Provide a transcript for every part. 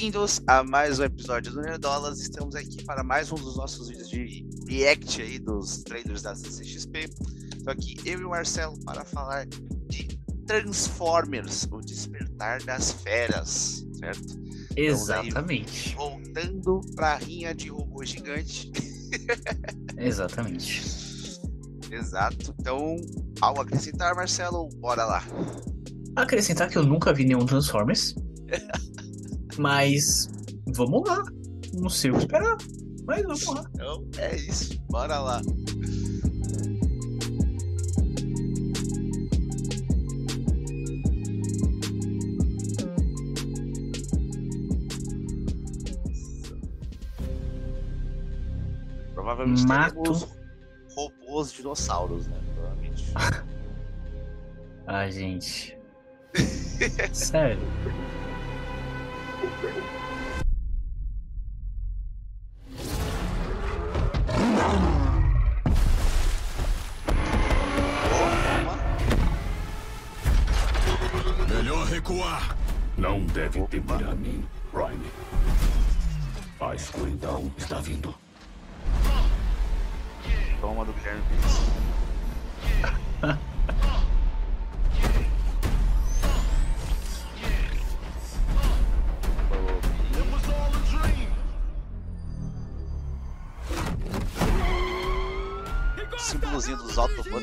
Bem-vindos a mais um episódio do Nerdolas. Estamos aqui para mais um dos nossos vídeos de react aí dos trailers da CCXP. Estou aqui eu e o Marcelo para falar de Transformers, o Despertar das Feras, certo? Exatamente. Voltando para a rinha de robô gigante. Exatamente. Exato. Então, algo a acrescentar, Marcelo? Bora lá. Acrescentar que eu nunca vi nenhum Transformers. mas vamos lá. Não sei o que esperar. Mas vamos lá. Então é isso. Bora lá. Provavelmente Mato. robôs dinossauros, né? Provavelmente. Ai, gente. Sério. Melhor recuar. Não deve temer a mim, Prime. A escuridão está vindo. Toma do Guilherme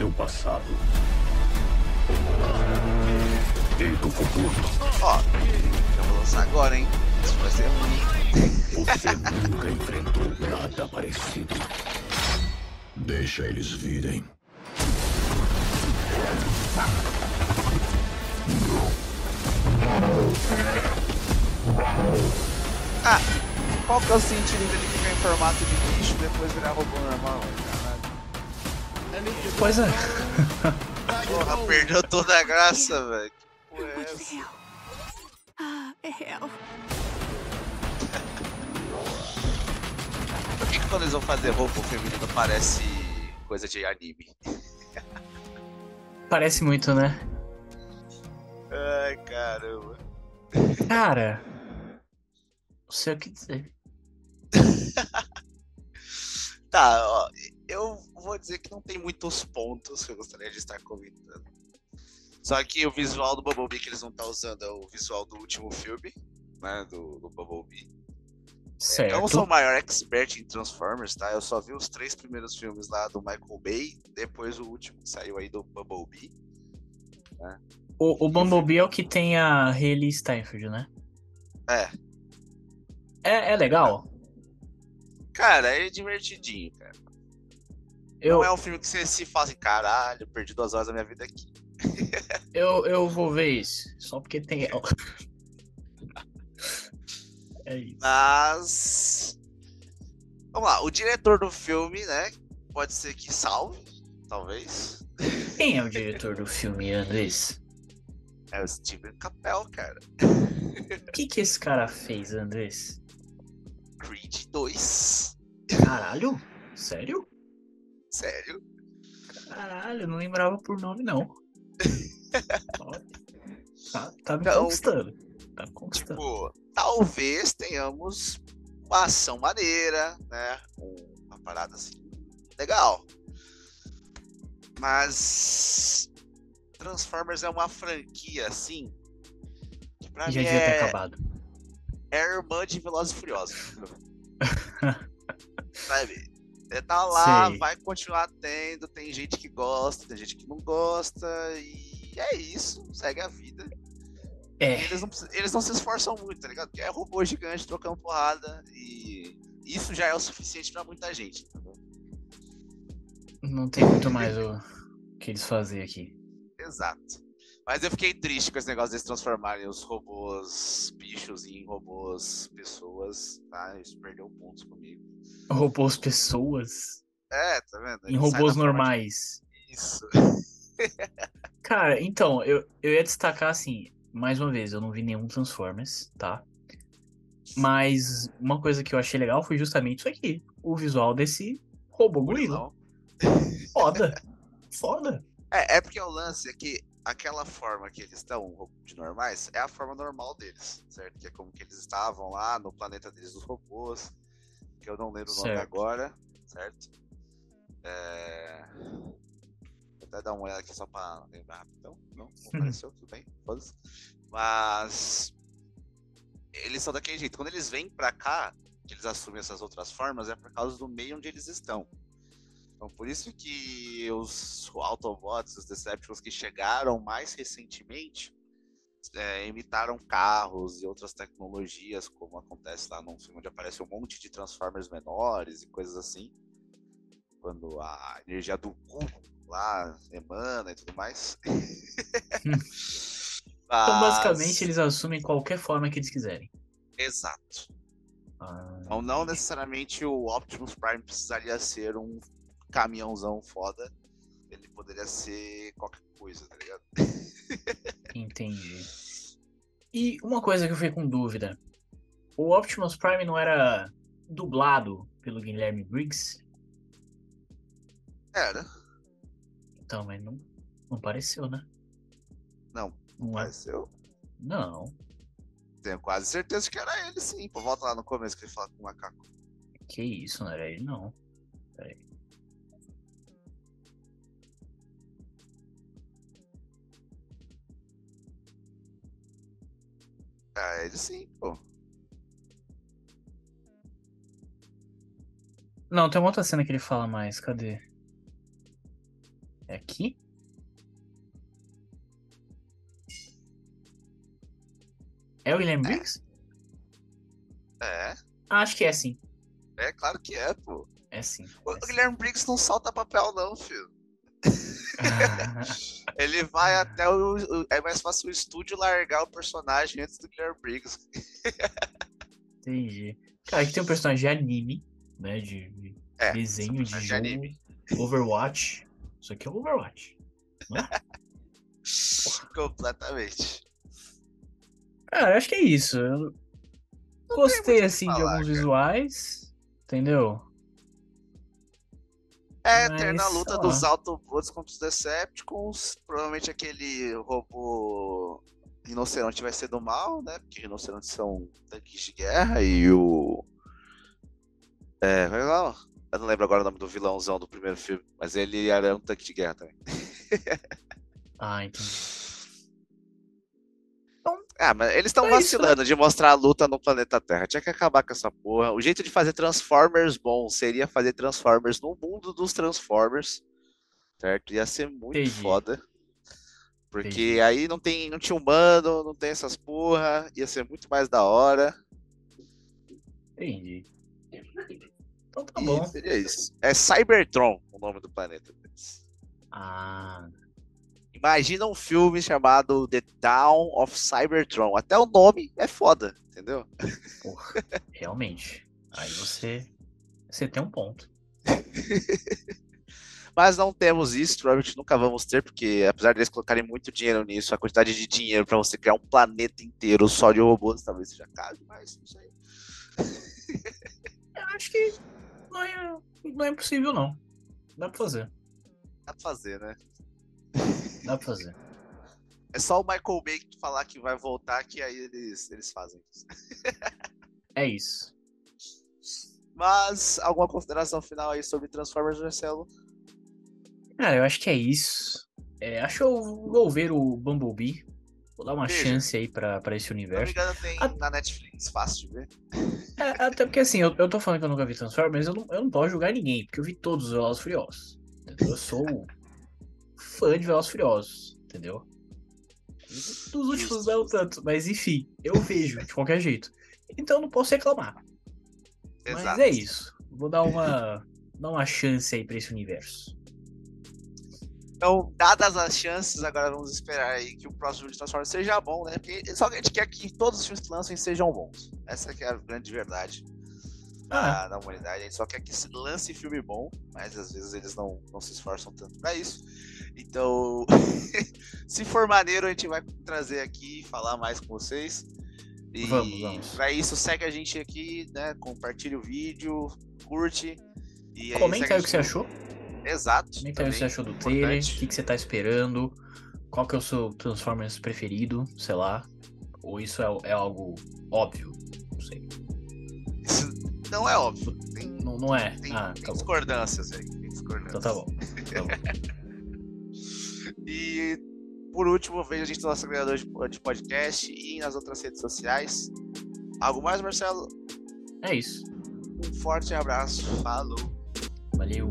seu passado. E do futuro. Ó, vou lançar agora, hein? Isso vai ser ruim. Você nunca enfrentou nada parecido. Deixa eles virem. Ah, qual que é o sentido dele ficar em formato de bicho e depois virar robô normal? Caralho. Pois é. Porra, perdeu toda a graça, velho. Que porra é essa? Ah, hell. Por que, que quando eles vão fazer robô feminino parece coisa de anime? Parece muito, né? Ai, caramba. Cara. Não sei o que dizer. Tá, ó, vou dizer que não tem muitos pontos que eu gostaria de estar comentando. Só que o visual do Bumblebee que eles vão estar usando é o visual do último filme, né, do, do Bumblebee. Certo. Eu não sou o maior expert em Transformers, tá? Eu só vi os três primeiros filmes lá do Michael Bay, depois o último que saiu aí do Bumblebee. O, o Bumblebee é o que tem a Hayley Steinfeld, né? É, É, é legal. cara, é divertidinho, cara. Eu, Não é um filme que você se fala assim, caralho, perdi duas horas da minha vida aqui. eu, eu vou ver isso. Só porque tem. É isso. Mas. Vamos lá, o diretor do filme, né? Pode ser que salve, talvez. Quem é o diretor do filme, Andrés? É o Steven Capel, cara. O que, que esse cara fez, Andrés? Creed 2. Caralho? Sério? Sério? Caralho, eu não lembrava por nome, não. Tá, tá me Então, conquistando. Tá me conquistando. Tipo, talvez tenhamos uma ação maneira, né? Uma parada assim, legal. Mas. Transformers é uma franquia assim. Que pra Já mim devia ter é, acabado. é irmã de Velozes e Furiosos. Sabe? É, tá lá, vai continuar tendo. Tem gente que gosta, tem gente que não gosta. E é isso, segue a vida. É, eles não, eles não se esforçam muito, tá ligado? Porque é robô gigante trocando porrada. E isso já é o suficiente pra muita gente. entendeu? não tem muito mais o que eles fazem aqui. Exato. Mas eu fiquei triste com esse negócio deles transformarem os robôs bichos em robôs pessoas, tá? Isso perdeu pontos comigo. Robôs pessoas É, tá vendo? em Ele robôs de- normais. Isso. Cara, então, eu, eu ia destacar assim, mais uma vez, eu não vi nenhum Transformers, tá? Mas uma coisa que eu achei legal foi justamente isso aqui. O visual desse robô gorila. Foda. Foda. É, é porque o lance é que aquela forma que eles estão de normais é a forma normal deles, certo? Que é como que eles estavam lá no planeta deles dos robôs, que eu não lembro o nome Certo. agora, certo? É... Vou até dar uma olhada aqui só pra lembrar rapidão. Não, não apareceu, tudo bem. Mas eles são daquele jeito. Quando eles vêm pra cá, que eles assumem essas outras formas, é por causa do meio onde eles estão. Então, por isso que os Autobots, os Decepticons que chegaram mais recentemente, é, imitaram carros e outras tecnologias, como acontece lá num filme onde aparece um monte de Transformers menores e coisas assim. Quando a energia do cu lá emana e tudo mais. Então, Mas- basicamente, eles assumem qualquer forma que eles quiserem. Exato. Ah, Então, não necessariamente o Optimus Prime precisaria ser um caminhãozão foda. Ele poderia ser qualquer coisa, tá ligado? entendi. E uma coisa que eu fiquei com dúvida. O Optimus Prime não era dublado pelo Guilherme Briggs? Era. Então, mas não, não pareceu, né? Não, Não é? Pareceu. Não. Tenho quase certeza que era ele, sim. Pô, volta lá no começo que ele fala com o macaco. Que isso, não era ele, não. Peraí. É ele sim, pô. Não, tem uma outra cena que ele fala mais. Cadê? É aqui? É o Guilherme Briggs? É, Ah, acho que é sim. é claro que é, pô. É sim. O é sim. Guilherme Briggs não salta papel, não, filho. Ele vai até o. o- É mais fácil o estúdio largar o personagem antes do Guilherme Briggs. Entendi. Cara, aqui tem um personagem de anime, né? De, de É, desenho de de jogo. anime. Overwatch. Isso aqui é Overwatch. Completamente. Cara, acho que é isso. Eu gostei, assim, de falar, alguns cara. visuais. Entendeu? É, Mas, ter na sei luta lá. dos Autobots contra os Decepticons. Provavelmente aquele robô rinoceronte vai ser do mal, né? Porque rinocerontes são tanques de guerra e o. É, vai lá. Eu não lembro agora o nome do vilãozão do primeiro filme, mas ele era um tanque de guerra também. Ah, entendi. Ah, mas eles estão É isso, vacilando de mostrar a luta no planeta Terra. Tinha que acabar com essa porra. O jeito de fazer Transformers bom seria fazer Transformers no mundo dos Transformers. Certo? Ia ser muito Entendi. foda. Porque Entendi. aí não tem, não tinha humano, não tem essas porra. Ia ser muito mais da hora. Entendi. Então tá e bom. seria isso. É Cybertron o nome do planeta. Ah, Imagina um filme chamado The Dawn of Cybertron. Até o nome é foda, entendeu? porra. Realmente. Aí você. Você tem um ponto. Mas não temos isso, provavelmente nunca vamos ter, porque apesar deles colocarem muito dinheiro nisso, a quantidade de dinheiro pra você criar um planeta inteiro só de robôs talvez seja caro demais, não sei. Eu acho que não é, não é impossível, não. Dá pra fazer. Dá pra fazer, né? Dá pra fazer. É só o Michael Bay que falar que vai voltar, que aí eles, eles fazem isso. É isso. Mas, alguma consideração final aí sobre Transformers, Marcelo? Cara, eu acho que é isso. É, acho que eu vou ver o Bumblebee. Vou dar uma Veja. chance aí pra, pra esse Se não me universo. engano, tem Ah. na Netflix, fácil de ver. É, até porque assim, eu, eu tô falando que eu nunca vi Transformers, mas eu não, eu não posso julgar ninguém, porque eu vi todos os Velozes Furiosos. Eu sou fã de Velozes Furiosos, entendeu? Dos últimos não tanto, mas enfim, eu vejo de qualquer jeito. Então não posso reclamar. Mas Exato. é isso. Vou dar uma, dar uma chance aí pra esse universo. Então, dadas as chances, agora vamos esperar aí que o próximo filme de Transformers seja bom, né? Porque só que a gente quer que todos os filmes que lancem sejam bons. Essa que é a grande verdade Ah, da, da humanidade. A gente só quer que se lance filme bom, mas às vezes eles não, não se esforçam tanto pra isso. Então, se for maneiro, a gente vai trazer aqui, falar mais com vocês. E Vamos, vamos. pra isso, segue a gente aqui, né? Compartilha o vídeo, curte. E aí Comenta segue aí o que você achou. Exato. Comenta aí o que você achou do trailer. O que, que você tá esperando. Qual que é o seu Transformers preferido, sei lá. Ou isso é, é algo óbvio? Não sei. Isso não é óbvio. Tem, Não, não é? tem, ah, tem tá bom. discordâncias aí. Tem discordâncias. Então tá bom. Tá bom. E por último, veja a gente no nosso agregador de de podcast e nas outras redes sociais. Algo mais, Marcelo? É isso. Um forte abraço. Falou. Valeu.